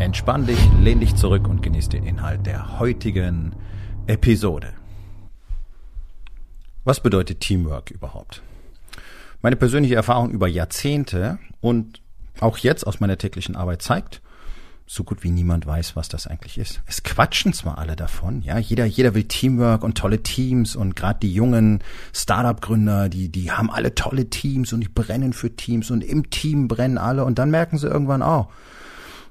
Entspann dich, lehn dich zurück und genieß den Inhalt der heutigen Episode. Was bedeutet Teamwork überhaupt? Meine persönliche Erfahrung über Jahrzehnte und auch jetzt aus meiner täglichen Arbeit zeigt, so gut wie niemand weiß, was das eigentlich ist. Es quatschen zwar alle davon, ja, jeder, jeder will Teamwork und tolle Teams und gerade die jungen Startup-Gründer, die, die haben alle tolle Teams und die brennen für Teams und im Team brennen alle und dann merken sie irgendwann, oh,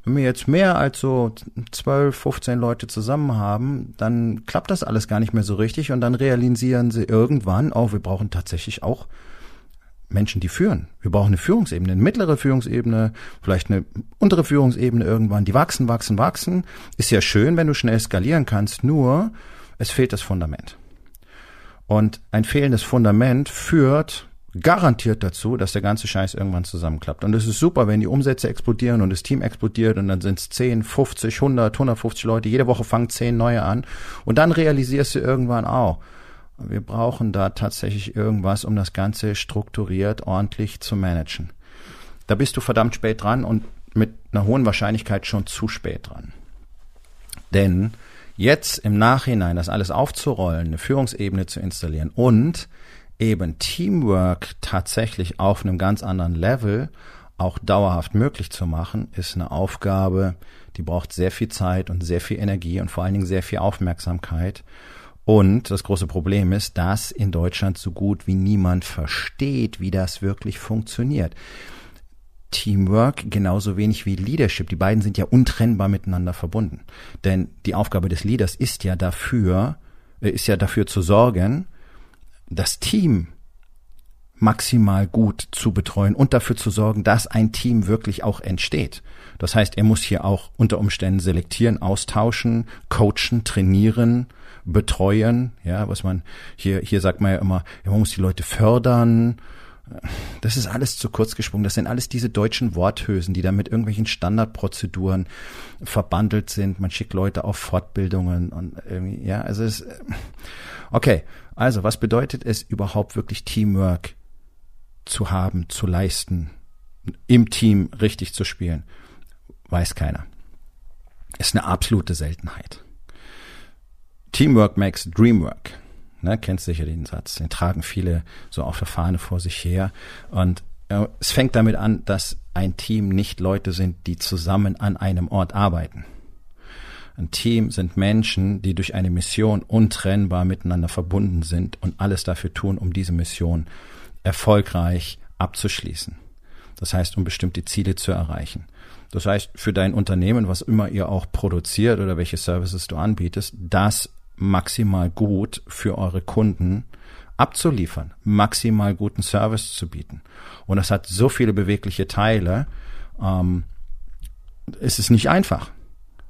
wenn wir jetzt mehr als so 12, 15 Leute zusammen haben, dann klappt das alles gar nicht mehr so richtig und dann realisieren sie irgendwann, oh, wir brauchen tatsächlich auch Menschen, die führen. Wir brauchen eine Führungsebene, eine mittlere Führungsebene, vielleicht eine untere Führungsebene irgendwann, die wachsen, wachsen, wachsen. Ist ja schön, wenn du schnell skalieren kannst, nur es fehlt das Fundament. Und ein fehlendes Fundament führt garantiert dazu, dass der ganze Scheiß irgendwann zusammenklappt. Und es ist super, wenn die Umsätze explodieren und das Team explodiert und dann sind es 10, 50, 100, 150 Leute. Jede Woche fangen 10 neue an. Und dann realisierst du irgendwann auch, wir brauchen da tatsächlich irgendwas, um das Ganze strukturiert, ordentlich zu managen. Da bist du verdammt spät dran und mit einer hohen Wahrscheinlichkeit schon zu spät dran. Denn jetzt im Nachhinein das alles aufzurollen, eine Führungsebene zu installieren und eben Teamwork tatsächlich auf einem ganz anderen Level auch dauerhaft möglich zu machen, ist eine Aufgabe, die braucht sehr viel Zeit und sehr viel Energie und vor allen Dingen sehr viel Aufmerksamkeit. Und das große Problem ist, dass in Deutschland so gut wie niemand versteht, wie das wirklich funktioniert. Teamwork genauso wenig wie Leadership. Die beiden sind ja untrennbar miteinander verbunden. Denn die Aufgabe des Leaders ist ja dafür, äh, ist ja dafür zu sorgen, das Team maximal gut zu betreuen und dafür zu sorgen, dass ein Team wirklich auch entsteht. Das heißt, er muss hier auch unter Umständen selektieren, austauschen, coachen, trainieren, betreuen, ja, was man hier, hier sagt man ja immer, man muss die Leute fördern. Das ist alles zu kurz gesprungen. Das sind alles diese deutschen Worthülsen, die da mit irgendwelchen Standardprozeduren verbandelt sind. Man schickt Leute auf Fortbildungen und irgendwie, ja, also es, okay. Also, was bedeutet es überhaupt wirklich Teamwork zu haben, zu leisten, im Team richtig zu spielen? Weiß keiner. Ist eine absolute Seltenheit. Teamwork makes Dreamwork. Ne, kennst sicher den Satz. Den tragen viele so auf der Fahne vor sich her. Und äh, es fängt damit an, dass ein Team nicht Leute sind, die zusammen an einem Ort arbeiten. Ein Team sind Menschen, die durch eine Mission untrennbar miteinander verbunden sind und alles dafür tun, um diese Mission erfolgreich abzuschließen. Das heißt, um bestimmte Ziele zu erreichen. Das heißt, für dein Unternehmen, was immer ihr auch produziert oder welche Services du anbietest, das maximal gut für eure Kunden abzuliefern, maximal guten Service zu bieten. Und das hat so viele bewegliche Teile, ähm, es nicht einfach.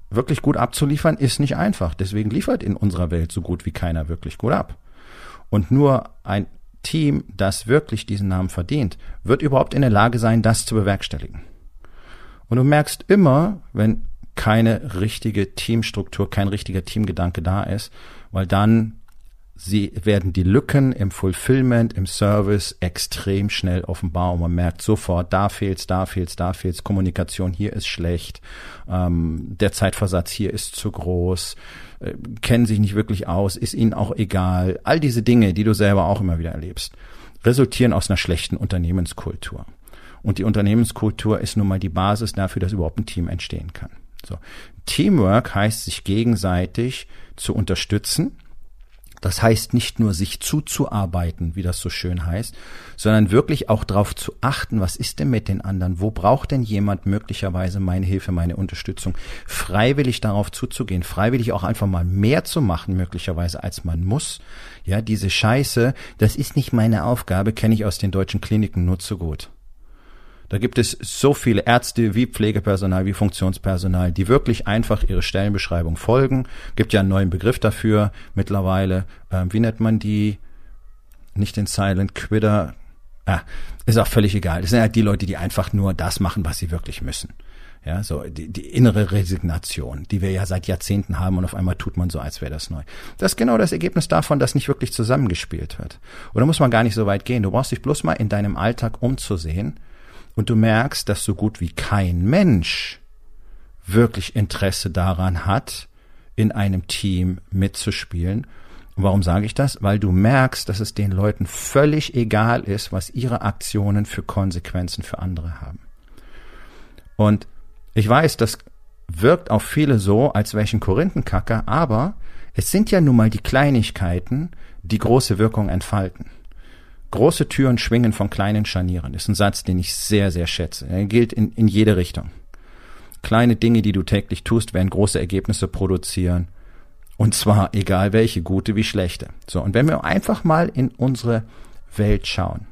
Wirklich gut abzuliefern ist nicht einfach. Deswegen liefert in unserer Welt so gut wie keiner wirklich gut ab. Und nur ein Team, das wirklich diesen Namen verdient, wird überhaupt in der Lage sein, das zu bewerkstelligen. Und du merkst immer, wenn keine richtige Teamstruktur, kein richtiger Teamgedanke da ist, weil dann sie werden die Lücken im Fulfillment, im Service extrem schnell offenbar und man merkt sofort, da fehlt's, da fehlt's, da fehlt's, Kommunikation hier ist schlecht, ähm, der Zeitversatz hier ist zu groß, äh, kennen sich nicht wirklich aus, ist ihnen auch egal. All diese Dinge, die du selber auch immer wieder erlebst, resultieren aus einer schlechten Unternehmenskultur. Und die Unternehmenskultur ist nun mal die Basis dafür, dass überhaupt ein Team entstehen kann. So. Teamwork heißt, sich gegenseitig zu unterstützen. Das heißt nicht nur sich zuzuarbeiten, wie das so schön heißt, sondern wirklich auch darauf zu achten, was ist denn mit den anderen? Wo braucht denn jemand möglicherweise meine Hilfe, meine Unterstützung? Freiwillig darauf zuzugehen, freiwillig auch einfach mal mehr zu machen, möglicherweise als man muss. Ja, diese Scheiße, das ist nicht meine Aufgabe, kenne ich aus den deutschen Kliniken nur zu gut. Da gibt es so viele Ärzte wie Pflegepersonal, wie Funktionspersonal, die wirklich einfach ihre Stellenbeschreibung folgen. Gibt ja einen neuen Begriff dafür mittlerweile. Ähm, wie nennt man die? Nicht den Silent Quitter. Ah, ist auch völlig egal. Das sind halt die Leute, die einfach nur das machen, was sie wirklich müssen. Ja, so die, die innere Resignation, die wir ja seit Jahrzehnten haben und auf einmal tut man so, als wäre das neu. Das ist genau das Ergebnis davon, dass nicht wirklich zusammengespielt wird. Oder muss man gar nicht so weit gehen. Du brauchst dich bloß mal in deinem Alltag umzusehen und du merkst, dass so gut wie kein Mensch wirklich Interesse daran hat, in einem Team mitzuspielen. Und warum sage ich das? Weil du merkst, dass es den Leuten völlig egal ist, was ihre Aktionen für Konsequenzen für andere haben. Und ich weiß, das wirkt auf viele so, als wäre ich ein Korinthenkacker, aber es sind ja nun mal die Kleinigkeiten, die große Wirkung entfalten. Große Türen schwingen von kleinen Scharnieren. Ist ein Satz, den ich sehr, sehr schätze. Er gilt in, in jede Richtung. Kleine Dinge, die du täglich tust, werden große Ergebnisse produzieren. Und zwar egal welche, gute wie schlechte. So, und wenn wir einfach mal in unsere Welt schauen,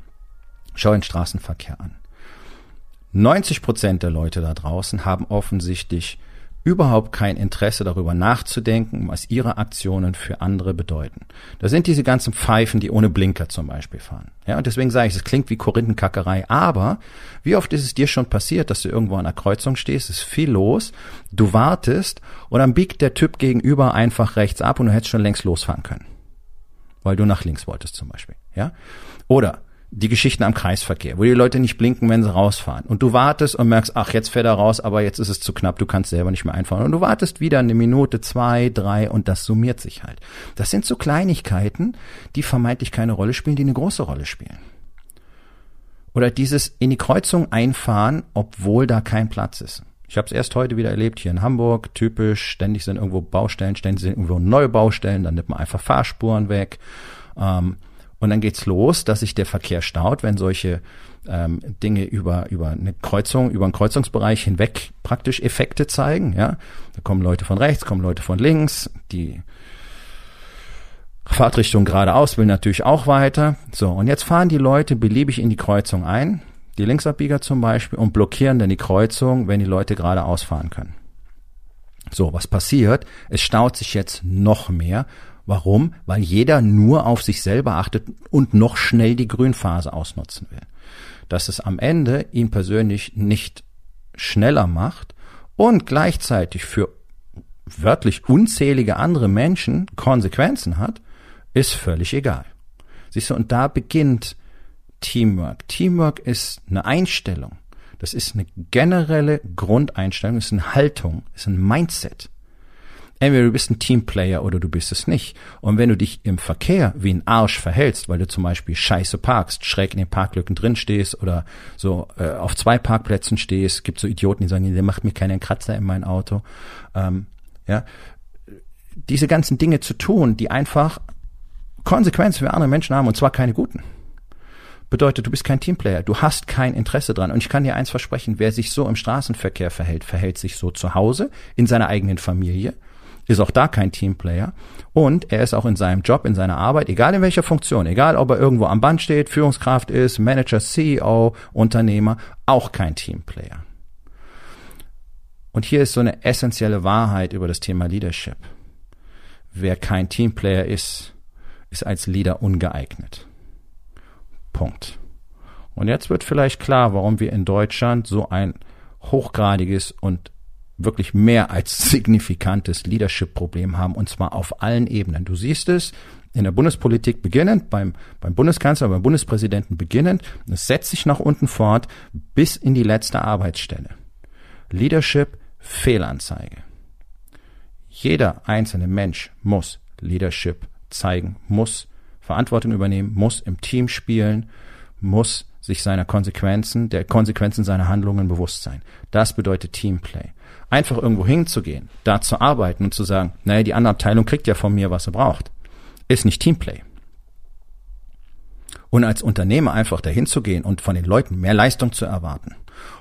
schau den Straßenverkehr an. 90 Prozent der Leute da draußen haben offensichtlich überhaupt kein Interesse darüber nachzudenken, was ihre Aktionen für andere bedeuten. Da sind diese ganzen Pfeifen, die ohne Blinker zum Beispiel fahren. Ja, und deswegen sage ich, es klingt wie Korinthenkackerei, aber wie oft ist es dir schon passiert, dass du irgendwo an einer Kreuzung stehst, ist viel los, du wartest und dann biegt der Typ gegenüber einfach rechts ab und du hättest schon längst losfahren können. Weil du nach links wolltest zum Beispiel. Ja? Oder die Geschichten am Kreisverkehr, wo die Leute nicht blinken, wenn sie rausfahren. Und du wartest und merkst, ach, jetzt fährt er raus, aber jetzt ist es zu knapp, du kannst selber nicht mehr einfahren. Und du wartest wieder eine Minute, zwei, drei und das summiert sich halt. Das sind so Kleinigkeiten, die vermeintlich keine Rolle spielen, die eine große Rolle spielen. Oder dieses in die Kreuzung einfahren, obwohl da kein Platz ist. Ich habe es erst heute wieder erlebt hier in Hamburg, typisch, ständig sind irgendwo Baustellen, ständig sind irgendwo neue Baustellen, dann nimmt man einfach Fahrspuren weg. Ähm, und dann geht's los, dass sich der Verkehr staut, wenn solche ähm, Dinge über, über eine Kreuzung, über einen Kreuzungsbereich hinweg praktisch Effekte zeigen. Ja, Da kommen Leute von rechts, kommen Leute von links, die Fahrtrichtung geradeaus will natürlich auch weiter. So, und jetzt fahren die Leute beliebig in die Kreuzung ein, die Linksabbieger zum Beispiel, und blockieren dann die Kreuzung, wenn die Leute geradeaus fahren können. So, was passiert? Es staut sich jetzt noch mehr Warum? Weil jeder nur auf sich selber achtet und noch schnell die Grünphase ausnutzen will. Dass es am Ende ihn persönlich nicht schneller macht und gleichzeitig für wörtlich unzählige andere Menschen Konsequenzen hat, ist völlig egal. Siehst du, und da beginnt Teamwork. Teamwork ist eine Einstellung. Das ist eine generelle Grundeinstellung, ist eine Haltung, ist ein Mindset. Entweder du bist ein Teamplayer oder du bist es nicht. Und wenn du dich im Verkehr wie ein Arsch verhältst, weil du zum Beispiel scheiße parkst, schräg in den Parklücken drin stehst oder so äh, auf zwei Parkplätzen stehst, gibt so Idioten, die sagen, der macht mir keinen Kratzer in mein Auto. Ähm, ja, diese ganzen Dinge zu tun, die einfach Konsequenzen für andere Menschen haben und zwar keine guten. Bedeutet, du bist kein Teamplayer, du hast kein Interesse dran. Und ich kann dir eins versprechen, wer sich so im Straßenverkehr verhält, verhält sich so zu Hause, in seiner eigenen Familie, ist auch da kein Teamplayer. Und er ist auch in seinem Job, in seiner Arbeit, egal in welcher Funktion, egal ob er irgendwo am Band steht, Führungskraft ist, Manager, CEO, Unternehmer, auch kein Teamplayer. Und hier ist so eine essentielle Wahrheit über das Thema Leadership. Wer kein Teamplayer ist, ist als Leader ungeeignet. Punkt. Und jetzt wird vielleicht klar, warum wir in Deutschland so ein hochgradiges und wirklich mehr als signifikantes Leadership-Problem haben, und zwar auf allen Ebenen. Du siehst es in der Bundespolitik beginnend, beim, beim Bundeskanzler, beim Bundespräsidenten beginnend, es setzt sich nach unten fort bis in die letzte Arbeitsstelle. Leadership Fehlanzeige. Jeder einzelne Mensch muss Leadership zeigen, muss Verantwortung übernehmen, muss im Team spielen, muss sich seiner Konsequenzen, der Konsequenzen seiner Handlungen bewusst sein. Das bedeutet Teamplay. Einfach irgendwo hinzugehen, da zu arbeiten und zu sagen, naja, die andere Abteilung kriegt ja von mir, was sie braucht, ist nicht Teamplay. Und als Unternehmer einfach dahin zu gehen und von den Leuten mehr Leistung zu erwarten,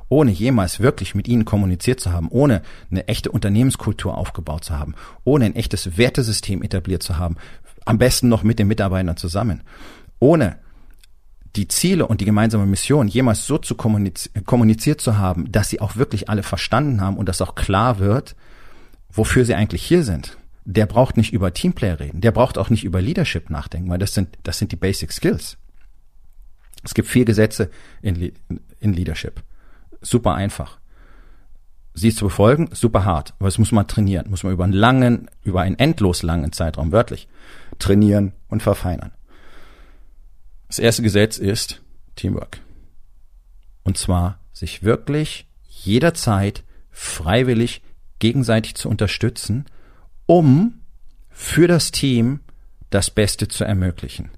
ohne jemals wirklich mit ihnen kommuniziert zu haben, ohne eine echte Unternehmenskultur aufgebaut zu haben, ohne ein echtes Wertesystem etabliert zu haben, am besten noch mit den Mitarbeitern zusammen, ohne die Ziele und die gemeinsame Mission jemals so zu kommuniz kommuniziert zu haben, dass sie auch wirklich alle verstanden haben und dass auch klar wird, wofür sie eigentlich hier sind. Der braucht nicht über Teamplayer reden, der braucht auch nicht über Leadership nachdenken, weil das sind, das sind die Basic Skills. Es gibt vier Gesetze in, in Leadership. Super einfach. Sie zu befolgen, super hart, aber das muss man trainieren, muss man über einen langen, über einen endlos langen Zeitraum wörtlich trainieren und verfeinern. Das erste Gesetz ist Teamwork. Und zwar sich wirklich jederzeit freiwillig gegenseitig zu unterstützen, um für das Team das Beste zu ermöglichen.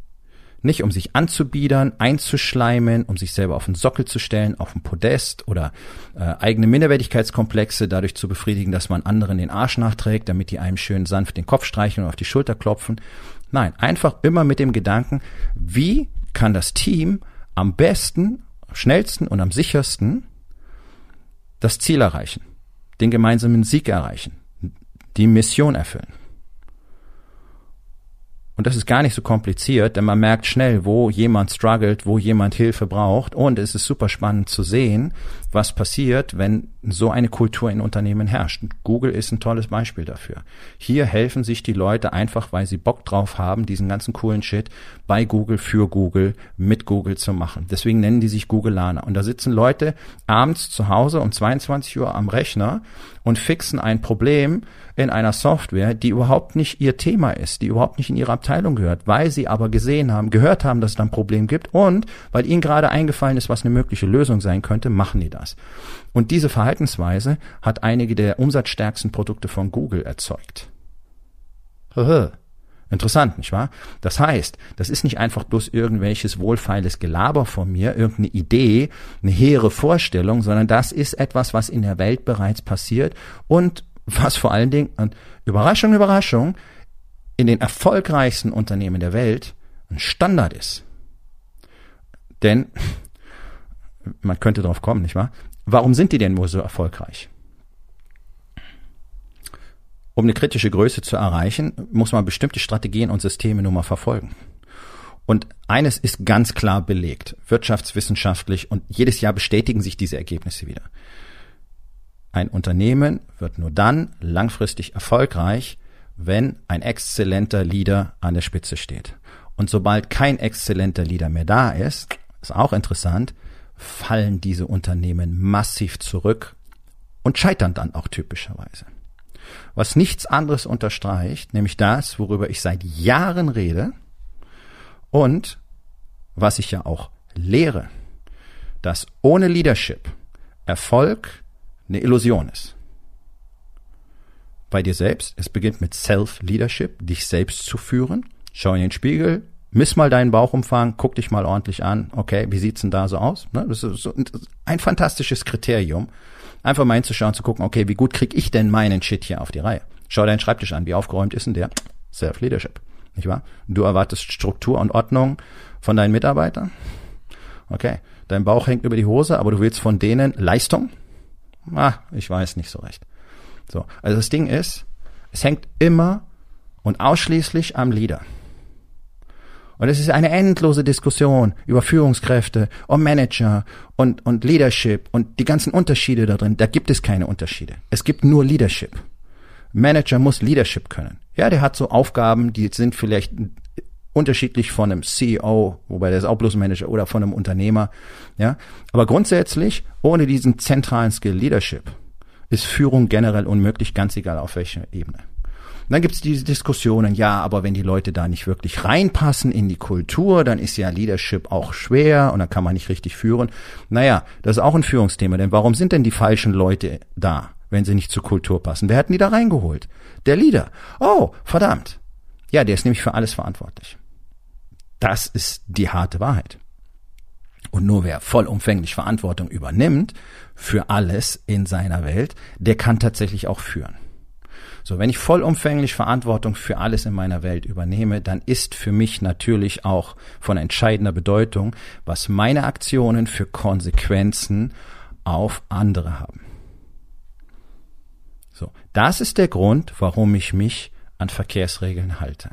Nicht um sich anzubiedern, einzuschleimen, um sich selber auf den Sockel zu stellen, auf den Podest oder äh, eigene Minderwertigkeitskomplexe dadurch zu befriedigen, dass man anderen den Arsch nachträgt, damit die einem schön sanft den Kopf streicheln und auf die Schulter klopfen. Nein, einfach immer mit dem Gedanken, wie kann das Team am besten, schnellsten und am sichersten das Ziel erreichen, den gemeinsamen Sieg erreichen, die Mission erfüllen. Und das ist gar nicht so kompliziert, denn man merkt schnell, wo jemand struggelt, wo jemand Hilfe braucht. Und es ist super spannend zu sehen, was passiert, wenn so eine Kultur in Unternehmen herrscht. Google ist ein tolles Beispiel dafür. Hier helfen sich die Leute einfach, weil sie Bock drauf haben, diesen ganzen coolen Shit bei Google für Google mit Google zu machen. Deswegen nennen die sich Googleaner. Und da sitzen Leute abends zu Hause um 22 Uhr am Rechner und fixen ein Problem in einer Software, die überhaupt nicht ihr Thema ist, die überhaupt nicht in ihre Abteilung gehört, weil sie aber gesehen haben, gehört haben, dass es da ein Problem gibt und weil ihnen gerade eingefallen ist, was eine mögliche Lösung sein könnte, machen die das. Und diese Verhaltensweise hat einige der umsatzstärksten Produkte von Google erzeugt. Interessant, nicht wahr? Das heißt, das ist nicht einfach bloß irgendwelches wohlfeiles Gelaber von mir, irgendeine Idee, eine hehre Vorstellung, sondern das ist etwas, was in der Welt bereits passiert und was vor allen Dingen, und Überraschung, Überraschung, in den erfolgreichsten Unternehmen der Welt ein Standard ist. Denn, man könnte drauf kommen, nicht wahr? Warum sind die denn nur so erfolgreich? Um eine kritische Größe zu erreichen, muss man bestimmte Strategien und Systeme nun mal verfolgen. Und eines ist ganz klar belegt, wirtschaftswissenschaftlich, und jedes Jahr bestätigen sich diese Ergebnisse wieder. Ein Unternehmen wird nur dann langfristig erfolgreich, wenn ein exzellenter Leader an der Spitze steht. Und sobald kein exzellenter Leader mehr da ist, ist auch interessant, fallen diese Unternehmen massiv zurück und scheitern dann auch typischerweise was nichts anderes unterstreicht, nämlich das, worüber ich seit Jahren rede und was ich ja auch lehre, dass ohne Leadership Erfolg eine Illusion ist. Bei dir selbst, es beginnt mit Self-Leadership, dich selbst zu führen. Schau in den Spiegel, miss mal deinen Bauchumfang, guck dich mal ordentlich an. Okay, wie sieht's denn da so aus? Ne, das ist so ein fantastisches Kriterium, Einfach mal hinzuschauen, zu gucken, okay, wie gut krieg ich denn meinen Shit hier auf die Reihe? Schau deinen Schreibtisch an, wie aufgeräumt ist denn der? Self-Leadership, nicht wahr? Du erwartest Struktur und Ordnung von deinen Mitarbeitern? Okay, dein Bauch hängt über die Hose, aber du willst von denen Leistung? Ah, ich weiß nicht so recht. So, also das Ding ist, es hängt immer und ausschließlich am Leader. Und es ist eine endlose Diskussion über Führungskräfte und Manager und, und Leadership und die ganzen Unterschiede da drin. Da gibt es keine Unterschiede. Es gibt nur Leadership. Manager muss Leadership können. Ja, der hat so Aufgaben, die sind vielleicht unterschiedlich von einem CEO, wobei der ist auch bloß Manager oder von einem Unternehmer. Ja, aber grundsätzlich ohne diesen zentralen Skill Leadership ist Führung generell unmöglich, ganz egal auf welcher Ebene. Und dann gibt's diese Diskussionen, ja, aber wenn die Leute da nicht wirklich reinpassen in die Kultur, dann ist ja Leadership auch schwer und dann kann man nicht richtig führen. Naja, das ist auch ein Führungsthema, denn warum sind denn die falschen Leute da, wenn sie nicht zur Kultur passen? Wer hat die da reingeholt? Der Leader. Oh, verdammt. Ja, der ist nämlich für alles verantwortlich. Das ist die harte Wahrheit. Und nur wer vollumfänglich Verantwortung übernimmt für alles in seiner Welt, der kann tatsächlich auch führen. So, wenn ich vollumfänglich Verantwortung für alles in meiner Welt übernehme, dann ist für mich natürlich auch von entscheidender Bedeutung, was meine Aktionen für Konsequenzen auf andere haben. So, das ist der Grund, warum ich mich an Verkehrsregeln halte.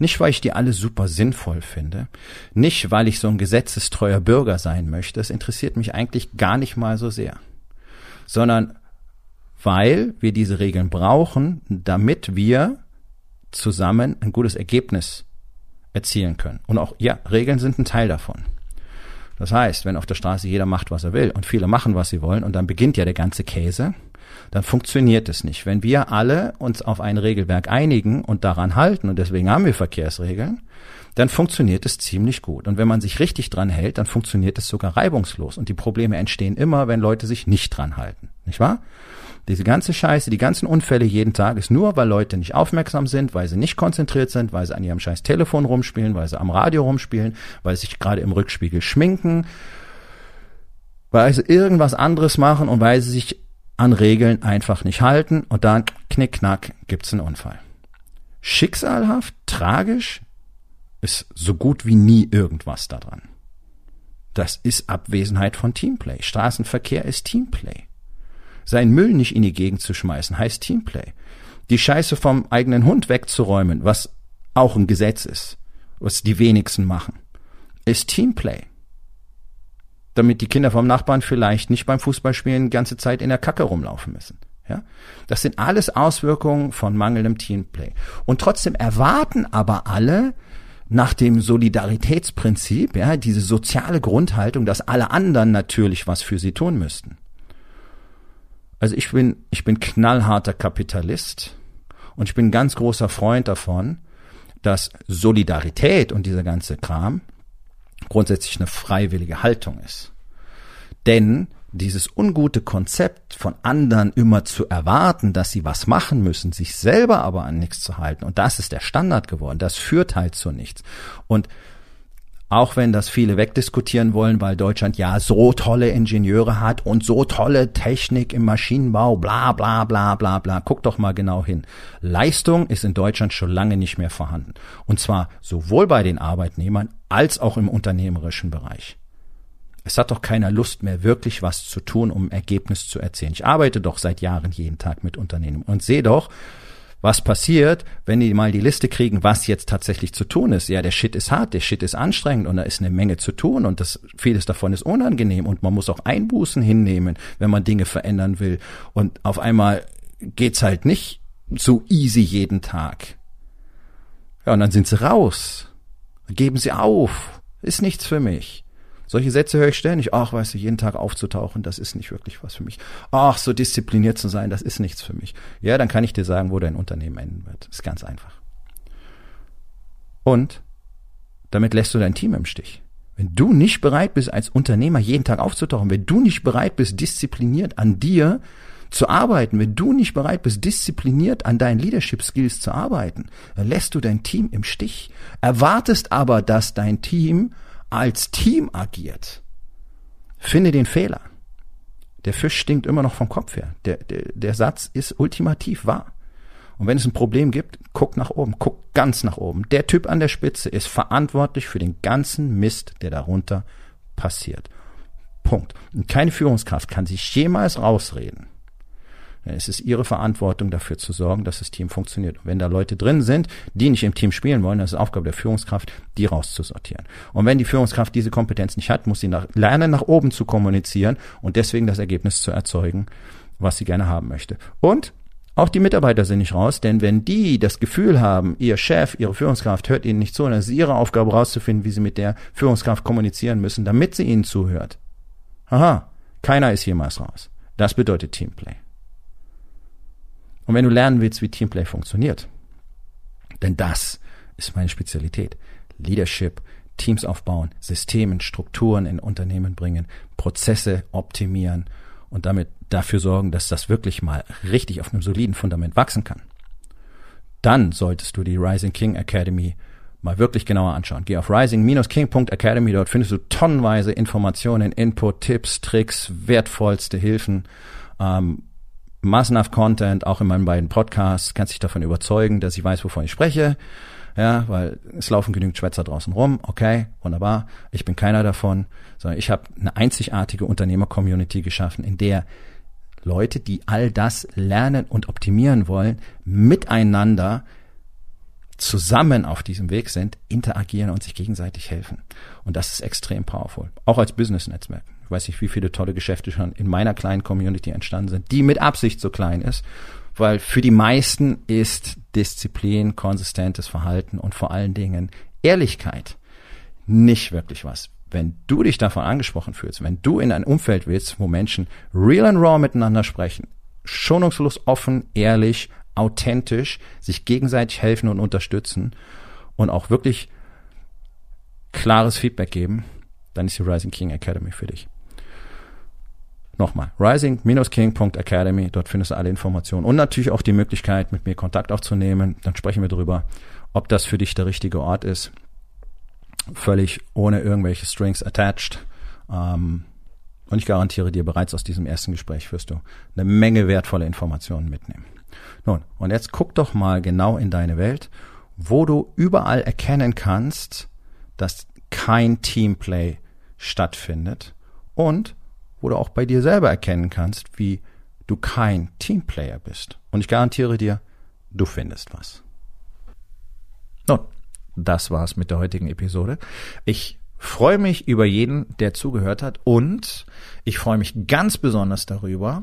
Nicht, weil ich die alle super sinnvoll finde, nicht, weil ich so ein gesetzestreuer Bürger sein möchte, das interessiert mich eigentlich gar nicht mal so sehr, sondern weil wir diese Regeln brauchen, damit wir zusammen ein gutes Ergebnis erzielen können. Und auch, ja, Regeln sind ein Teil davon. Das heißt, wenn auf der Straße jeder macht, was er will und viele machen, was sie wollen und dann beginnt ja der ganze Käse, dann funktioniert es nicht. Wenn wir alle uns auf ein Regelwerk einigen und daran halten, und deswegen haben wir Verkehrsregeln, dann funktioniert es ziemlich gut. Und wenn man sich richtig dran hält, dann funktioniert es sogar reibungslos. Und die Probleme entstehen immer, wenn Leute sich nicht dran halten. Nicht wahr? Diese ganze Scheiße, die ganzen Unfälle jeden Tag ist nur, weil Leute nicht aufmerksam sind, weil sie nicht konzentriert sind, weil sie an ihrem scheiß Telefon rumspielen, weil sie am Radio rumspielen, weil sie sich gerade im Rückspiegel schminken, weil sie irgendwas anderes machen und weil sie sich an Regeln einfach nicht halten und dann knick knack gibt's einen Unfall. Schicksalhaft, tragisch ist so gut wie nie irgendwas daran. Das ist Abwesenheit von Teamplay. Straßenverkehr ist Teamplay. Sein Müll nicht in die Gegend zu schmeißen heißt Teamplay. Die Scheiße vom eigenen Hund wegzuräumen, was auch ein Gesetz ist, was die wenigsten machen, ist Teamplay damit die Kinder vom Nachbarn vielleicht nicht beim Fußballspielen die ganze Zeit in der Kacke rumlaufen müssen. Ja? Das sind alles Auswirkungen von mangelndem Teamplay. Und trotzdem erwarten aber alle nach dem Solidaritätsprinzip, ja, diese soziale Grundhaltung, dass alle anderen natürlich was für sie tun müssten. Also ich bin, ich bin knallharter Kapitalist und ich bin ganz großer Freund davon, dass Solidarität und dieser ganze Kram grundsätzlich eine freiwillige Haltung ist. Denn dieses ungute Konzept von anderen immer zu erwarten, dass sie was machen müssen, sich selber aber an nichts zu halten, und das ist der Standard geworden, das führt halt zu nichts. Und auch wenn das viele wegdiskutieren wollen, weil Deutschland ja so tolle Ingenieure hat und so tolle Technik im Maschinenbau, bla bla bla bla bla. Guck doch mal genau hin. Leistung ist in Deutschland schon lange nicht mehr vorhanden. Und zwar sowohl bei den Arbeitnehmern als auch im unternehmerischen Bereich. Es hat doch keiner Lust mehr, wirklich was zu tun, um Ergebnis zu erzielen. Ich arbeite doch seit Jahren jeden Tag mit Unternehmen und sehe doch, was passiert, wenn die mal die Liste kriegen, was jetzt tatsächlich zu tun ist? Ja, der Shit ist hart, der Shit ist anstrengend und da ist eine Menge zu tun und das, vieles davon ist unangenehm und man muss auch Einbußen hinnehmen, wenn man Dinge verändern will. Und auf einmal geht's halt nicht so easy jeden Tag. Ja, und dann sind sie raus. Geben sie auf. Ist nichts für mich. Solche Sätze höre ich ständig. Ach, weißt du, jeden Tag aufzutauchen, das ist nicht wirklich was für mich. Ach, so diszipliniert zu sein, das ist nichts für mich. Ja, dann kann ich dir sagen, wo dein Unternehmen enden wird. Ist ganz einfach. Und damit lässt du dein Team im Stich. Wenn du nicht bereit bist, als Unternehmer jeden Tag aufzutauchen, wenn du nicht bereit bist, diszipliniert an dir zu arbeiten, wenn du nicht bereit bist, diszipliniert an deinen Leadership Skills zu arbeiten, dann lässt du dein Team im Stich. Erwartest aber, dass dein Team als Team agiert, finde den Fehler. Der Fisch stinkt immer noch vom Kopf her. Der, der, der Satz ist ultimativ wahr. Und wenn es ein Problem gibt, guck nach oben, guck ganz nach oben. Der Typ an der Spitze ist verantwortlich für den ganzen Mist, der darunter passiert. Punkt. Und keine Führungskraft kann sich jemals rausreden, es ist ihre Verantwortung, dafür zu sorgen, dass das Team funktioniert. Und wenn da Leute drin sind, die nicht im Team spielen wollen, dann ist es Aufgabe der Führungskraft, die rauszusortieren. Und wenn die Führungskraft diese Kompetenz nicht hat, muss sie nach, lernen, nach oben zu kommunizieren und deswegen das Ergebnis zu erzeugen, was sie gerne haben möchte. Und auch die Mitarbeiter sind nicht raus, denn wenn die das Gefühl haben, ihr Chef, ihre Führungskraft hört ihnen nicht zu, dann ist es ihre Aufgabe rauszufinden, wie sie mit der Führungskraft kommunizieren müssen, damit sie ihnen zuhört. Aha, keiner ist jemals raus. Das bedeutet Teamplay. Und wenn du lernen willst, wie Teamplay funktioniert, denn das ist meine Spezialität. Leadership, Teams aufbauen, Systemen, Strukturen in Unternehmen bringen, Prozesse optimieren und damit dafür sorgen, dass das wirklich mal richtig auf einem soliden Fundament wachsen kann. Dann solltest du die Rising King Academy mal wirklich genauer anschauen. Geh auf rising-king.academy, dort findest du tonnenweise Informationen, Input, Tipps, Tricks, wertvollste Hilfen, ähm, massenhaft Content, auch in meinen beiden Podcasts, kannst dich davon überzeugen, dass ich weiß, wovon ich spreche. Ja, weil es laufen genügend Schwätzer draußen rum. Okay, wunderbar. Ich bin keiner davon, sondern ich habe eine einzigartige Unternehmer-Community geschaffen, in der Leute, die all das lernen und optimieren wollen, miteinander zusammen auf diesem Weg sind, interagieren und sich gegenseitig helfen. Und das ist extrem powerful. Auch als Business-Netzwerk. Ich weiß nicht, wie viele tolle Geschäfte schon in meiner kleinen Community entstanden sind, die mit Absicht so klein ist, weil für die meisten ist Disziplin, konsistentes Verhalten und vor allen Dingen Ehrlichkeit nicht wirklich was. Wenn du dich davon angesprochen fühlst, wenn du in ein Umfeld willst, wo Menschen real and raw miteinander sprechen, schonungslos offen, ehrlich, authentisch, sich gegenseitig helfen und unterstützen und auch wirklich klares Feedback geben, dann ist die Rising King Academy für dich. Nochmal, rising-king.academy, dort findest du alle Informationen und natürlich auch die Möglichkeit, mit mir Kontakt aufzunehmen. Dann sprechen wir darüber, ob das für dich der richtige Ort ist. Völlig ohne irgendwelche Strings attached. Ähm, und ich garantiere dir, bereits aus diesem ersten Gespräch wirst du eine Menge wertvolle Informationen mitnehmen. Nun, und jetzt guck doch mal genau in deine Welt, wo du überall erkennen kannst, dass kein Teamplay stattfindet und wo du auch bei dir selber erkennen kannst, wie du kein Teamplayer bist. Und ich garantiere dir, du findest was. Nun, das war's mit der heutigen Episode. Ich freue mich über jeden, der zugehört hat und ich freue mich ganz besonders darüber,